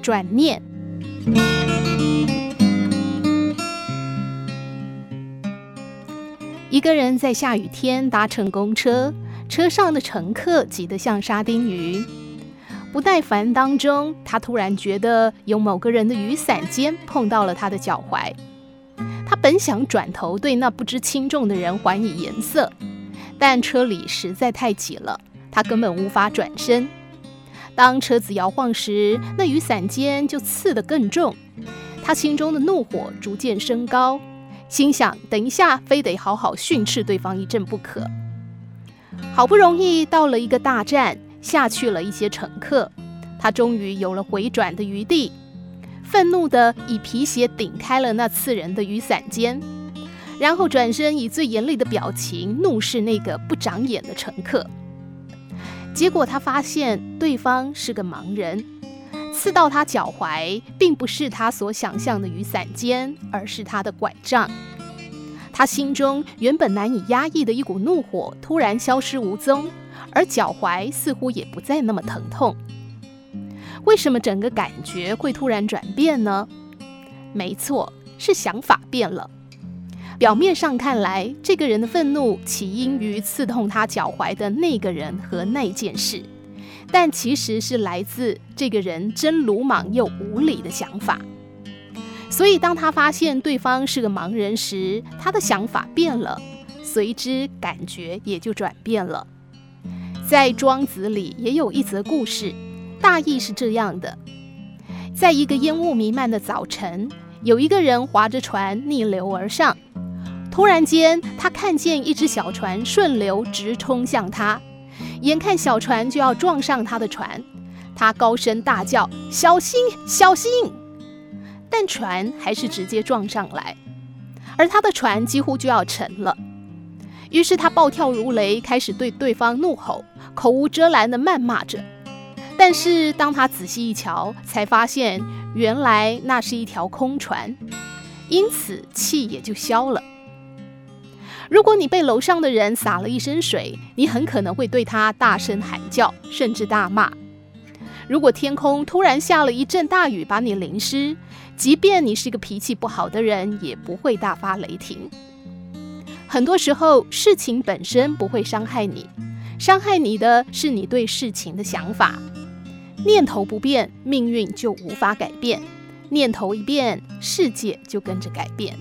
转念。一个人在下雨天搭乘公车，车上的乘客挤得像沙丁鱼。不耐烦当中，他突然觉得有某个人的雨伞尖碰到了他的脚踝。他本想转头对那不知轻重的人还以颜色，但车里实在太挤了，他根本无法转身。当车子摇晃时，那雨伞尖就刺得更重。他心中的怒火逐渐升高。心想，等一下，非得好好训斥对方一阵不可。好不容易到了一个大站，下去了一些乘客，他终于有了回转的余地，愤怒地以皮鞋顶开了那刺人的雨伞尖，然后转身以最严厉的表情怒视那个不长眼的乘客。结果他发现对方是个盲人。刺到他脚踝，并不是他所想象的雨伞尖，而是他的拐杖。他心中原本难以压抑的一股怒火突然消失无踪，而脚踝似乎也不再那么疼痛。为什么整个感觉会突然转变呢？没错，是想法变了。表面上看来，这个人的愤怒起因于刺痛他脚踝的那个人和那件事。但其实是来自这个人真鲁莽又无理的想法，所以当他发现对方是个盲人时，他的想法变了，随之感觉也就转变了。在《庄子》里也有一则故事，大意是这样的：在一个烟雾弥漫的早晨，有一个人划着船逆流而上，突然间他看见一只小船顺流直冲向他。眼看小船就要撞上他的船，他高声大叫：“小心，小心！”但船还是直接撞上来，而他的船几乎就要沉了。于是他暴跳如雷，开始对对方怒吼，口无遮拦地谩骂着。但是当他仔细一瞧，才发现原来那是一条空船，因此气也就消了。如果你被楼上的人洒了一身水，你很可能会对他大声喊叫，甚至大骂。如果天空突然下了一阵大雨，把你淋湿，即便你是个脾气不好的人，也不会大发雷霆。很多时候，事情本身不会伤害你，伤害你的是你对事情的想法。念头不变，命运就无法改变；念头一变，世界就跟着改变。